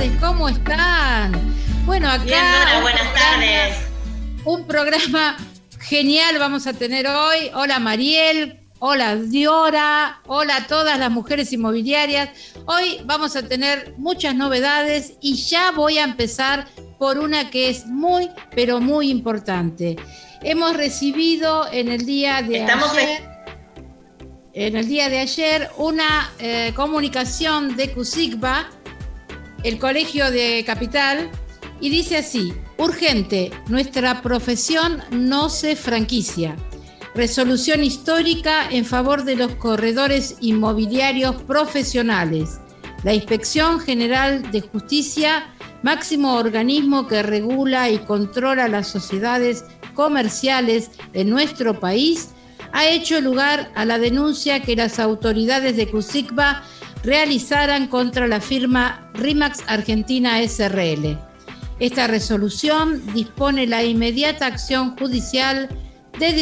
tardes, ¿cómo están? Bueno, acá. Bien, Dora, buenas tardes. Un programa genial vamos a tener hoy. Hola Mariel, hola Diora, hola a todas las mujeres inmobiliarias. Hoy vamos a tener muchas novedades y ya voy a empezar por una que es muy, pero muy importante. Hemos recibido en el día de Estamos ayer, en el día de ayer, una eh, comunicación de CUSICBA, el Colegio de Capital, y dice así, urgente, nuestra profesión no se franquicia. Resolución histórica en favor de los corredores inmobiliarios profesionales. La Inspección General de Justicia, máximo organismo que regula y controla las sociedades comerciales en nuestro país, ha hecho lugar a la denuncia que las autoridades de CUSICBA realizaran contra la firma RIMAX Argentina SRL. Esta resolución dispone la inmediata acción judicial de,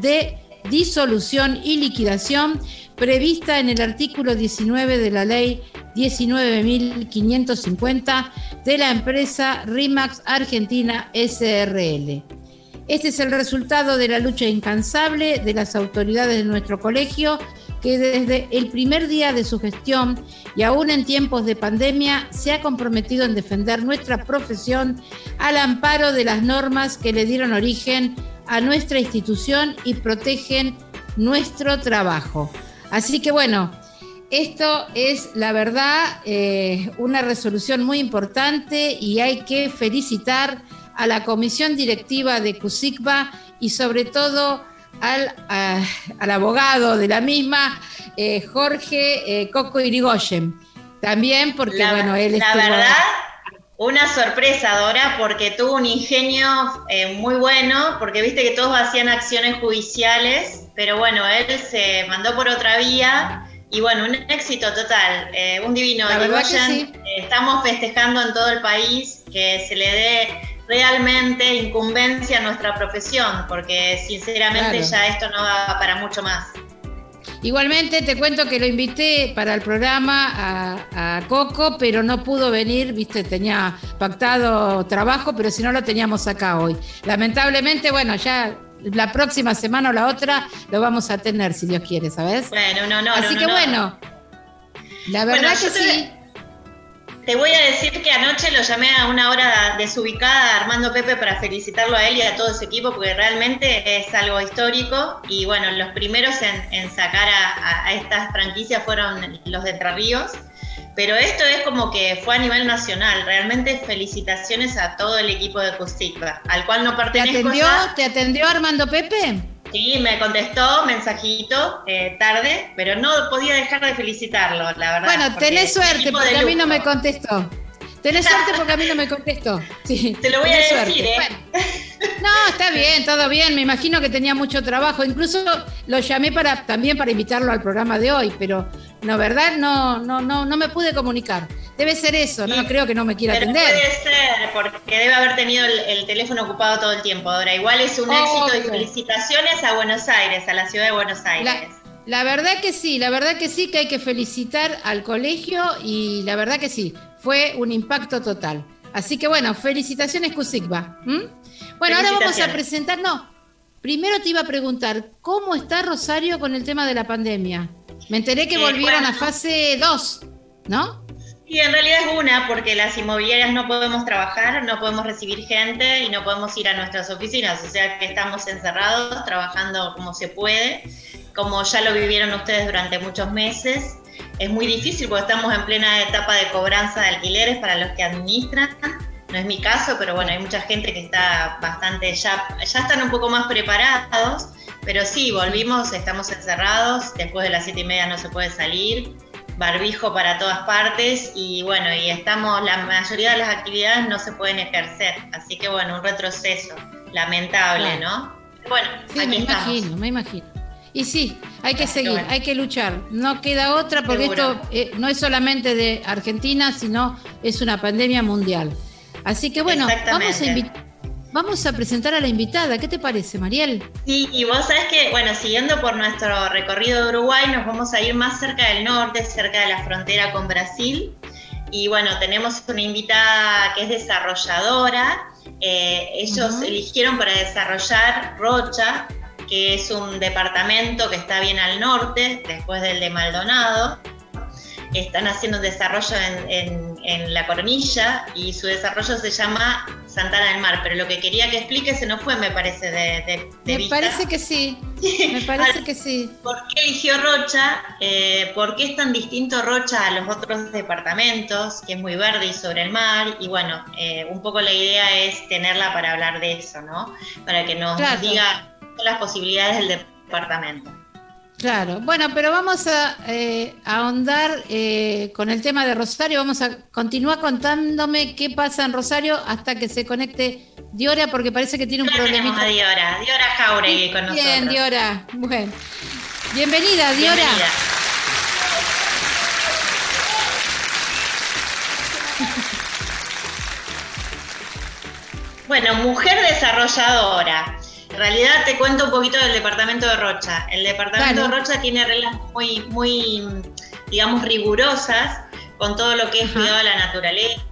de disolución y liquidación prevista en el artículo 19 de la ley 19.550 de la empresa RIMAX Argentina SRL. Este es el resultado de la lucha incansable de las autoridades de nuestro colegio que desde el primer día de su gestión y aún en tiempos de pandemia se ha comprometido en defender nuestra profesión al amparo de las normas que le dieron origen a nuestra institución y protegen nuestro trabajo. Así que bueno, esto es la verdad eh, una resolución muy importante y hay que felicitar a la comisión directiva de CUSICBA y sobre todo al, a- al abogado de la misma, eh, Jorge eh, Coco Irigoyen. También porque, La, bueno, él la estuvo- verdad, una sorpresa, Dora, porque tuvo un ingenio eh, muy bueno, porque viste que todos hacían acciones judiciales, pero bueno, él se mandó por otra vía y bueno, un éxito total, eh, un divino. Irigoyen. sí. Eh, estamos festejando en todo el país que se le dé realmente incumbencia a nuestra profesión, porque sinceramente Claro. ya esto no va para mucho más. Igualmente te cuento que lo invité para el programa a, a Coco, pero no pudo venir, viste, tenía pactado trabajo, pero si no lo teníamos acá hoy. Lamentablemente, bueno, ya la próxima semana o la otra lo vamos a tener, si Dios quiere, ¿sabes? Bueno, un honor. Así que bueno, la Bueno, verdad yo que sí. Te voy a decir que anoche lo llamé a una hora desubicada a Armando Pepe para felicitarlo a él y a todo su equipo porque realmente es algo histórico y bueno, los primeros en, en sacar a, estas franquicias fueron los de Entre Ríos, pero esto es como que fue a nivel nacional, realmente felicitaciones a todo el equipo de Cusicba, al cual no ¿Te pertenezco atendió, ya. ¿Te atendió Armando Pepe? Sí, me contestó mensajito eh, tarde, pero no podía dejar de felicitarlo, la verdad. Bueno, tenés suerte porque a mí no me contestó. Tenés suerte porque a mí no me contestó. Sí, Te lo voy a decir, ¿eh? Bueno. No, está bien, todo bien. Me imagino que tenía mucho trabajo. Incluso lo llamé para también para invitarlo al programa de hoy, pero no, verdad, no, no, no, no me pude comunicar. Debe ser eso. No Sí, creo que no me quiera atender. puede ser, porque debe haber tenido el, el teléfono ocupado todo el tiempo. Ahora, igual es un éxito y felicitaciones a Buenos Aires, a la ciudad de Buenos Aires. La, la verdad que sí, la verdad que sí que hay que felicitar al colegio y la verdad que sí, fue un impacto total. Así que bueno, felicitaciones Cusigba. Bueno, ahora vamos a presentar, no, primero te iba a preguntar, ¿cómo está Rosario con el tema de la pandemia? Me enteré que Eh, volvieron bueno. a fase 2, ¿no? Y en realidad es una, porque las inmobiliarias no podemos trabajar, no podemos recibir gente y no podemos ir a nuestras oficinas, o sea que estamos encerrados, trabajando como se puede, como ya lo vivieron ustedes durante muchos meses. Es muy difícil porque estamos en plena etapa de cobranza de alquileres para los que administran. No es mi caso, pero bueno, hay mucha gente que está bastante, ya, ya están un poco más preparados, pero sí, volvimos, estamos encerrados, después de las siete y media no se puede salir, barbijo para todas partes y bueno, y estamos, la mayoría de las actividades no se pueden ejercer, así que bueno, un retroceso lamentable, ¿no? Bueno, Sí, aquí me estamos. imagino, me imagino. Y sí, hay que seguir, bueno. hay que luchar. No queda otra porque Seguro. esto eh, no es solamente de Argentina, sino es una pandemia mundial. Así que bueno, vamos a, Exactamente. Vamos a presentar a la invitada. ¿Qué te parece, Mariel? Sí, y vos sabés que, bueno, siguiendo por nuestro recorrido de Uruguay, nos vamos a ir más cerca del norte, cerca de la frontera con Brasil. Y bueno, tenemos una invitada que es desarrolladora. Eh, ellos eligieron para desarrollar Rocha, que es un departamento que está bien al norte, después del de Maldonado. Están haciendo un desarrollo en, La Coronilla y su desarrollo se llama Santana del Mar, pero lo que quería que explique se nos fue, me parece, de, de, Me parece que sí, me parece que sí. ¿Por qué eligió Rocha? Eh, ¿Por qué es tan distinto Rocha a los otros departamentos, que es muy verde y sobre el mar? Y bueno, eh, un poco la idea es tenerla para hablar de eso, ¿no? Para que nos diga las posibilidades del departamento. Claro, bueno, pero vamos a eh, ahondar eh, con el tema de Rosario. Vamos a continuar contándome qué pasa en Rosario hasta que se conecte Diora, porque parece que tiene un problema. Diora, Diora Jauregui con nosotros. Bien, Diora. Bueno. Bienvenida, Diora. Bienvenida. Bueno, mujer desarrolladora. En realidad te cuento un poquito del departamento de Rocha. El departamento de Rocha tiene reglas muy, muy, digamos, rigurosas con todo lo que es cuidado de la naturaleza,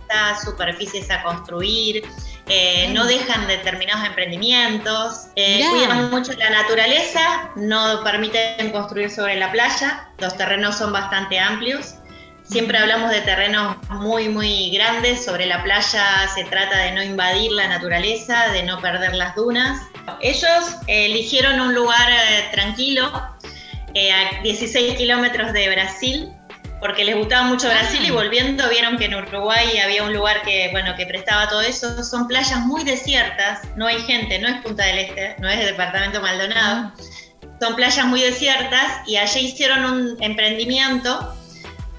superficies a construir, eh, no dejan determinados emprendimientos, eh, cuidan mucho la naturaleza, no permiten construir sobre la playa, los terrenos son bastante amplios. Siempre hablamos de terrenos muy, muy grandes. Sobre la playa se trata de no invadir la naturaleza, de no perder las dunas. Ellos eligieron un lugar eh, tranquilo, eh, a 16 kilómetros de Brasil, porque les gustaba mucho Brasil y ah. volviendo vieron que en Uruguay había un lugar que, bueno, que prestaba todo eso. Son playas muy desiertas, no hay gente, no es Punta del Este, no es el departamento Maldonado. Ah. Son playas muy desiertas y allí hicieron un emprendimiento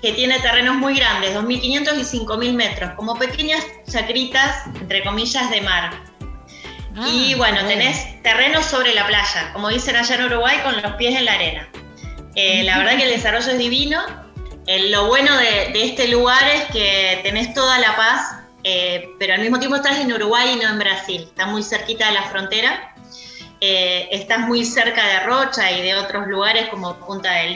que tiene terrenos muy grandes, 2.500 y 5.000 metros, como pequeñas chacritas, entre comillas, de mar. Ah, y bueno, tenés terrenos sobre la playa, como dicen allá en Uruguay, con los pies en la arena. Eh, la verdad que el desarrollo es divino. Eh, lo bueno de, este lugar es que tenés toda la paz, eh, pero al mismo tiempo estás en Uruguay y no en Brasil. Está muy cerquita de la frontera. estás muy cerca de Rocha y de otros lugares como Punta del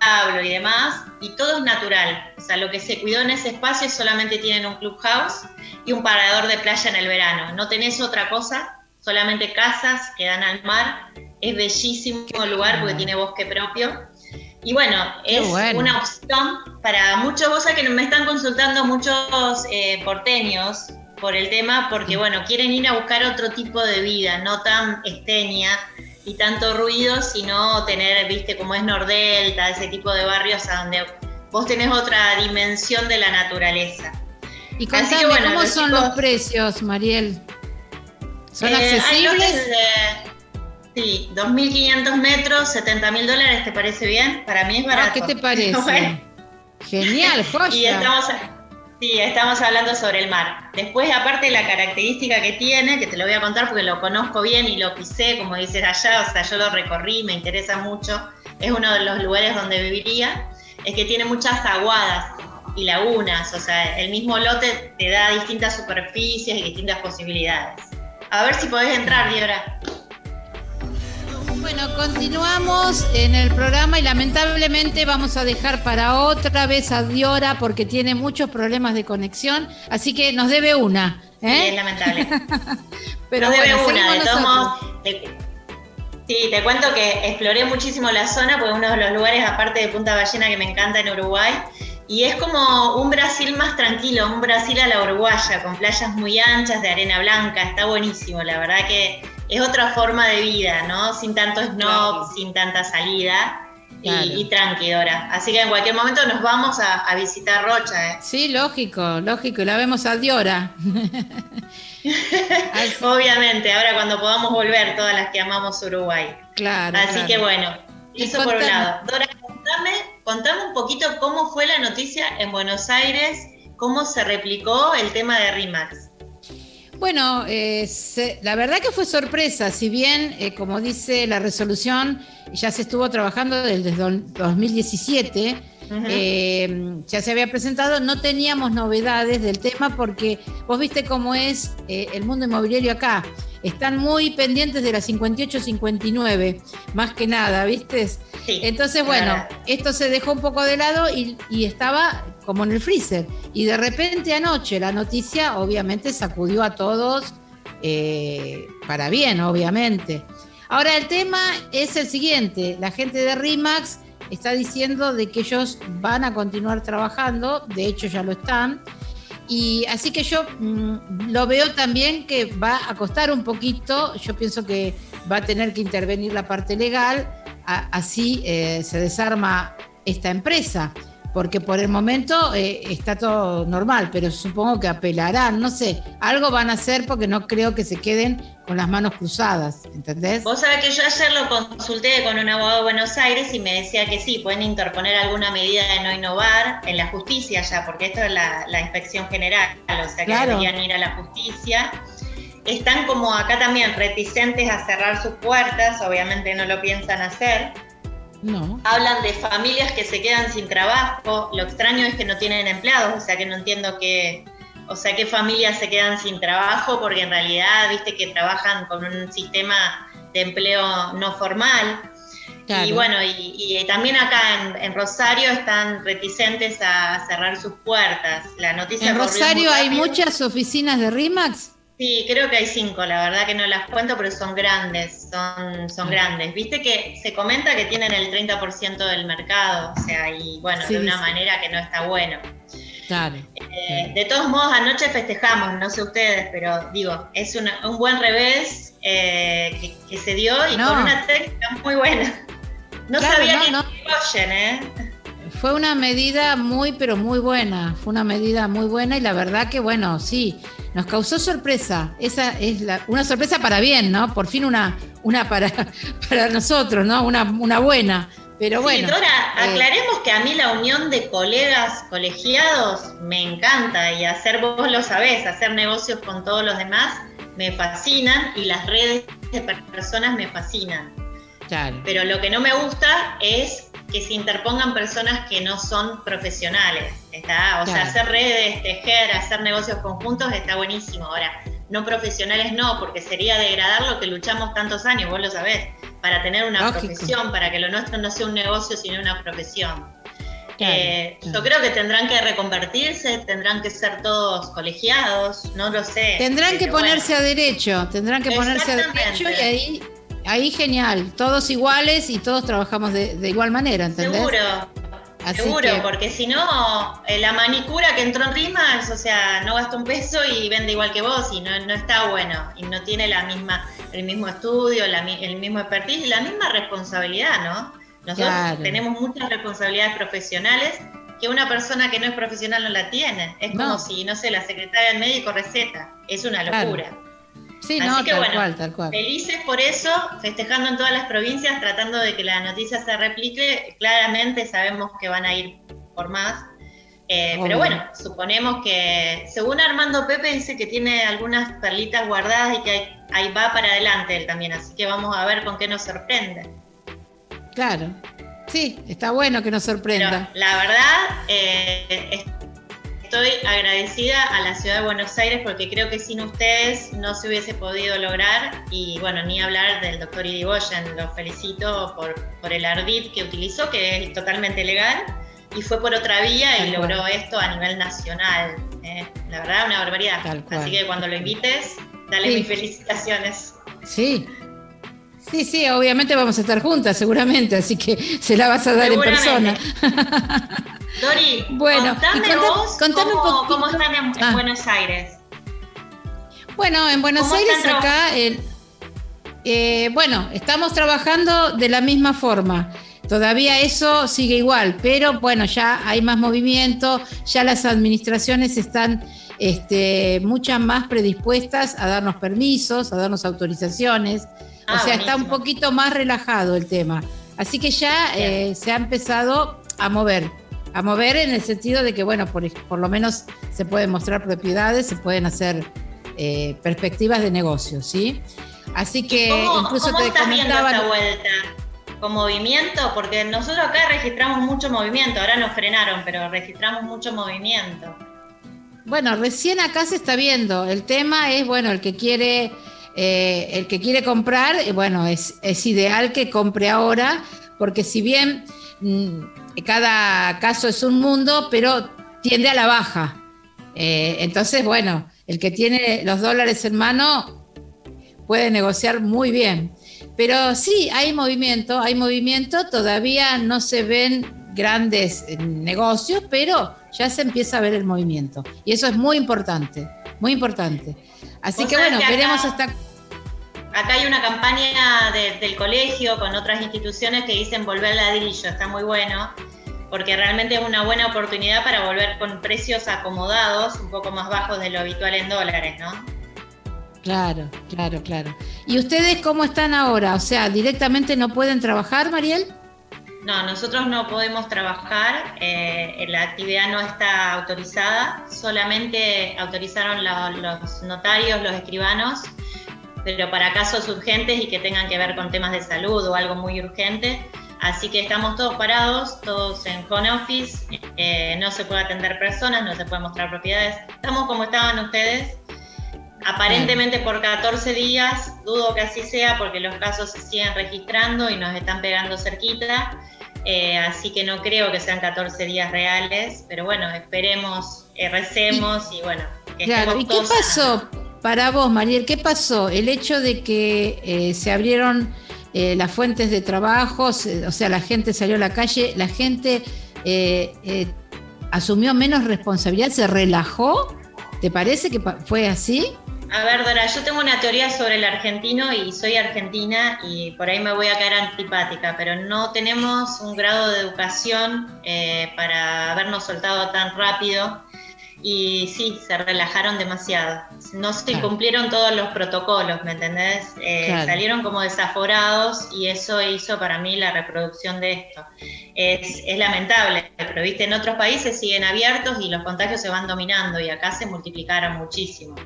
Diablo y demás. Y todo es natural. O sea, lo que se cuidó en ese espacio solamente tienen un clubhouse y un parador de playa en el verano. No tenés otra cosa, solamente casas que dan al mar. Es bellísimo el lugar porque tiene bosque propio. Y bueno, es una opción para muchos, vos que me están consultando muchos eh, porteños por el tema, porque bueno, quieren ir a buscar otro tipo de vida, no tan esteña y tanto ruido, sino tener, viste, como es Nordelta, ese tipo de barrios a donde vos tenés otra dimensión de la naturaleza. Y contame, ¿cómo son los precios, Mariel? ¿Son eh, accesibles? sí, 2.500 metros, 70.000 dólares, ¿te parece bien? Para mí es ah, barato. ¿Qué te parece? Genial, joya. y estamos, sí, estamos hablando sobre el mar. Después, aparte, la característica que tiene, que te lo voy a contar porque lo conozco bien y lo pisé, como dices allá, o sea, yo lo recorrí, me interesa mucho, es uno de los lugares donde viviría, es que tiene muchas aguadas y lagunas, o sea, el mismo lote te da distintas superficies y distintas posibilidades. A ver si podés entrar, Diora. Bueno, continuamos en el programa y lamentablemente vamos a dejar para otra vez a Diora porque tiene muchos problemas de conexión, así que nos debe una. ¿eh? Sí, es lamentable. Pero nos debe una, de todos Sí, te cuento que exploré muchísimo la zona, porque uno de los lugares, aparte de Punta Ballena, que me encanta en Uruguay, y es como un Brasil más tranquilo, un Brasil a la uruguaya, con playas muy anchas de arena blanca, está buenísimo, la verdad que es otra forma de vida, ¿no? Sin tanto snob, sin tanta salida. Y, tranquilora. Así que en cualquier momento nos vamos a, visitar Rocha. ¿eh? Sí, lógico, lógico. Y la vemos a Diora. Obviamente, ahora cuando podamos volver, todas las que amamos Uruguay. Claro. Así que bueno, eso por un lado. Dora, contame, un poquito cómo fue la noticia en Buenos Aires, cómo se replicó el tema de RIMAX. Bueno, eh, la verdad que fue sorpresa, si bien, eh, como dice la resolución, ya se estuvo trabajando desde 2017, eh, ya se había presentado, no teníamos novedades del tema porque vos viste cómo es el mundo inmobiliario acá están muy pendientes de la 58-59, más que nada, ¿viste? Entonces, bueno, esto se dejó un poco de lado y, estaba como en el freezer. Y de repente anoche la noticia obviamente sacudió a todos eh, para bien, obviamente. Ahora el tema es el siguiente, la gente de RIMAX está diciendo de que ellos van a continuar trabajando, de hecho ya lo están, y así que yo mm, lo veo también que va a costar un poquito, yo pienso que va a tener que intervenir la parte legal, así eh, se desarma esta empresa porque por el momento eh, está todo normal, pero supongo que apelarán, no sé, algo van a hacer porque no creo que se queden con las manos cruzadas, ¿entendés? Vos sabés que yo ayer lo consulté con un abogado de Buenos Aires y me decía que sí, pueden interponer alguna medida de no innovar en la justicia ya, porque esto es la, inspección general, o sea que deberían ir a la justicia. Están como acá también reticentes a cerrar sus puertas, obviamente no lo piensan hacer no. Hablan de familias que se quedan sin trabajo. Lo extraño es que no tienen empleados, o sea que no entiendo qué, o sea, qué familias se quedan sin trabajo, porque en realidad, viste que trabajan con un sistema de empleo no formal. Y bueno, y, también acá en, Rosario están reticentes a cerrar sus puertas. La noticia ¿En Rosario hay muchas oficinas de RIMAX? Sí, creo que hay cinco, la verdad que no las cuento, pero son grandes, son, son grandes. Viste que se comenta que tienen el 30% del mercado, o sea, y bueno, de una manera que no está bueno. Claro, eh, De todos modos, anoche festejamos, no sé ustedes, pero digo, es un buen revés eh, que, se dio y con una técnica muy buena. No sabía ni que ¿eh? Fue una medida muy, pero muy buena, fue una medida muy buena y la verdad que, bueno, sí, nos causó sorpresa. Esa es la, una sorpresa para bien, ¿no? Por fin una, una para, para nosotros, ¿no? Una, una buena. Pero bueno. Sí, Dora, eh, aclaremos que a mí la unión de colegas colegiados me encanta y hacer, vos lo sabés, hacer negocios con todos los demás me fascinan y las redes de personas me fascinan. Claro. Pero lo que no me gusta es que se interpongan personas que no son profesionales. Está, o sea, hacer redes, tejer, hacer negocios conjuntos está buenísimo. Ahora, no profesionales no, porque sería degradar lo que luchamos tantos años, vos lo sabés, para tener una profesión, para que lo nuestro no sea un negocio, sino una profesión. Eh, yo creo que tendrán que reconvertirse, tendrán que ser todos colegiados, no lo sé. Tendrán que ponerse a derecho, tendrán que ponerse a derecho y ahí ahí genial, todos iguales y todos trabajamos de, igual manera, ¿entendés? Seguro. Seguro, porque si no, eh, la manicura que entró en Rimas, o sea, no gasta un peso y vende igual que vos y no, está bueno y no tiene la misma, el mismo estudio, el mismo expertise y la misma responsabilidad, ¿no? Nosotros tenemos muchas responsabilidades profesionales que una persona que no es profesional no la tiene. Es como si, no sé, la secretaria del médico receta. Es una locura. Sí, no, tal cual, tal cual. Felices por eso, festejando en todas las provincias, tratando de que la noticia se replique. Claramente sabemos que van a ir por más. Eh, pero bueno, suponemos que, según Armando Pepe, dice que tiene algunas perlitas guardadas y que ahí, va para adelante él también. Así que vamos a ver con qué nos sorprende. Claro. Sí, está bueno que nos sorprenda. la verdad, eh, Estoy agradecida a la ciudad de Buenos Aires porque creo que sin ustedes no se hubiese podido lograr y bueno, ni hablar del doctor Irigoyen, lo felicito por, por el ardid que utilizó, que es totalmente legal y fue por otra vía y logró esto a nivel nacional. ¿eh? La verdad, una barbaridad. Así que cuando lo invites, dale mis felicitaciones. Sí, Sí, sí, obviamente vamos a estar juntas, seguramente, así que se la vas a dar en persona. Dori, bueno, contame, vos cómo, cómo, están en, ah. Buenos Aires. Bueno, en Buenos Aires acá, eh, bueno, estamos trabajando de la misma forma. Todavía eso sigue igual, pero bueno, ya hay más movimiento, ya las administraciones están este, muchas más predispuestas a darnos permisos, a darnos autorizaciones. o ah, sea, está un poquito más relajado el tema. Así que ya eh, se ha empezado a mover a mover en el sentido de que, bueno, por, por lo menos se pueden mostrar propiedades, se pueden hacer eh, perspectivas de negocio, ¿sí? Así que incluso ¿cómo te estás comentaba... esta vuelta? ¿Con movimiento? Porque nosotros acá registramos mucho movimiento, ahora nos frenaron, pero registramos mucho movimiento. Bueno, recién acá se está viendo. El tema es, bueno, el que quiere, eh, el que quiere comprar, eh, bueno, es, es ideal que compre ahora, porque si bien mm, cada caso es un mundo, pero tiende a la baja. Eh, entonces, bueno, el que tiene los dólares en mano puede negociar muy bien. Pero sí, hay movimiento, hay movimiento, todavía no se ven grandes eh, negocios, pero ya se empieza a ver el movimiento. Y eso es muy importante, muy importante. Así que bueno, veremos hasta... Acá hay una campaña del colegio con otras instituciones que dicen volver al ladrillo, está muy bueno, porque realmente es una buena oportunidad para volver con precios acomodados, un poco más bajos de lo habitual en dólares, ¿no? Claro, claro, claro. ¿Y ustedes cómo están ahora? O sea, ¿directamente no pueden trabajar, Mariel? No, nosotros no podemos trabajar, eh, la actividad no está autorizada, solamente autorizaron los notarios, los escribanos, pero para casos urgentes y que tengan que ver con temas de salud o algo muy urgente. Así que estamos todos parados, todos en home office, eh, no se puede atender personas, no se puede mostrar propiedades. Estamos como estaban ustedes, aparentemente por 14 días, dudo que así sea porque los casos se siguen registrando y nos están pegando cerquita. Eh, así que no creo que sean 14 días reales, pero bueno, esperemos, eh, recemos y, bueno. Claro, ¿y qué pasó para vos, Mariel? ¿Qué pasó? El hecho de que eh, se abrieron las fuentes de trabajo, o sea, la gente salió a la calle, la gente asumió menos responsabilidad, se relajó. ¿Te parece que fue así? A ver, Dora, yo tengo una teoría sobre el argentino y soy argentina y por ahí me voy a caer antipática, pero no tenemos un grado de educación eh, para habernos soltado tan rápido y sí, se relajaron demasiado. No se cumplieron todos los protocolos, ¿me entendés? Eh, salieron como desaforados y eso hizo para mí la reproducción de esto. Es, lamentable, pero viste, en otros países siguen abiertos y los contagios se van dominando y acá se multiplicaron muchísimo.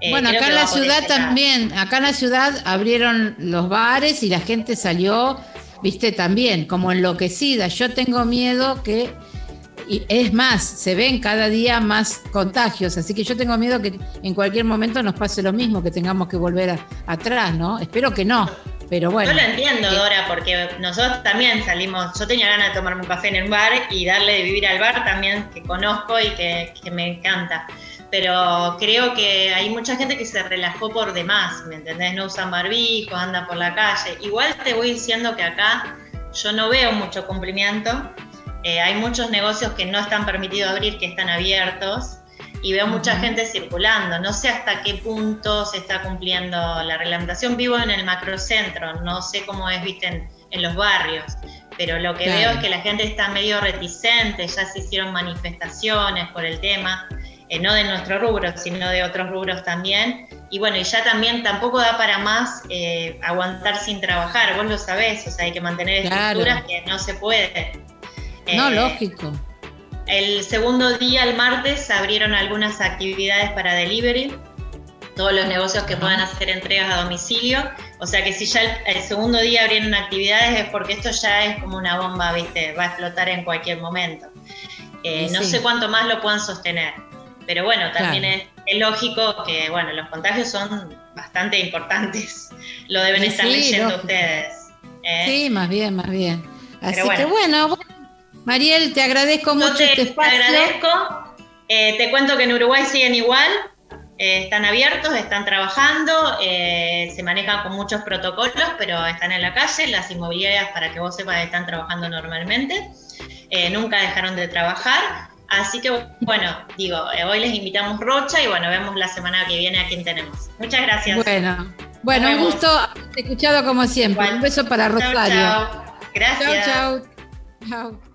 Eh, bueno, acá en la ciudad también, acá en la ciudad abrieron los bares y la gente salió, viste, también como enloquecida. Yo tengo miedo que y es más, se ven cada día más contagios, así que yo tengo miedo que en cualquier momento nos pase lo mismo, que tengamos que volver atrás, ¿no? Espero que no, pero bueno. Yo lo entiendo, Dora, porque nosotros también salimos, yo tenía ganas de tomarme un café en un bar y darle de vivir al bar también, que conozco y que, que me encanta pero creo que hay mucha gente que se relajó por demás, ¿me entendés? No usan barbijo, andan por la calle. Igual te voy diciendo que acá yo no veo mucho cumplimiento, eh, hay muchos negocios que no están permitidos abrir, que están abiertos, y veo mucha gente circulando. No sé hasta qué punto se está cumpliendo la reglamentación. Vivo en el macrocentro, no sé cómo es, viste, en, los barrios, pero lo que veo es que la gente está medio reticente, ya se hicieron manifestaciones por el tema. Eh, no de nuestro rubro, sino de otros rubros también. Y bueno, y ya también tampoco da para más eh, aguantar sin trabajar, vos lo sabés, o sea, hay que mantener estructuras que no se puede. No, eh, lógico. El segundo día, el martes, abrieron algunas actividades para delivery, todos los negocios que puedan hacer entregas a domicilio. O sea que si ya el, segundo día abrieron actividades es porque esto ya es como una bomba, ¿viste? Va a explotar en cualquier momento. Eh, no sé cuánto más lo puedan sostener. Pero bueno, también es, lógico que, bueno, los contagios son bastante importantes. Lo deben estar leyendo ustedes. ¿eh? Sí, más bien, más bien. Así que bueno, Mariel, te agradezco mucho te, este espacio. Te agradezco. Eh, te cuento que en Uruguay siguen igual. Eh, están abiertos, están trabajando, eh, se manejan con muchos protocolos, pero están en la calle. Las inmobiliarias, para que vos sepas, están trabajando normalmente. nunca dejaron de trabajar. Así que, bueno, digo, hoy les invitamos Rocha y bueno, vemos la semana que viene a quién tenemos. Muchas gracias. Bueno, bueno, un gusto escuchado como siempre. Un beso para Rosario. Chao, Gracias. Chao, chao. Chao.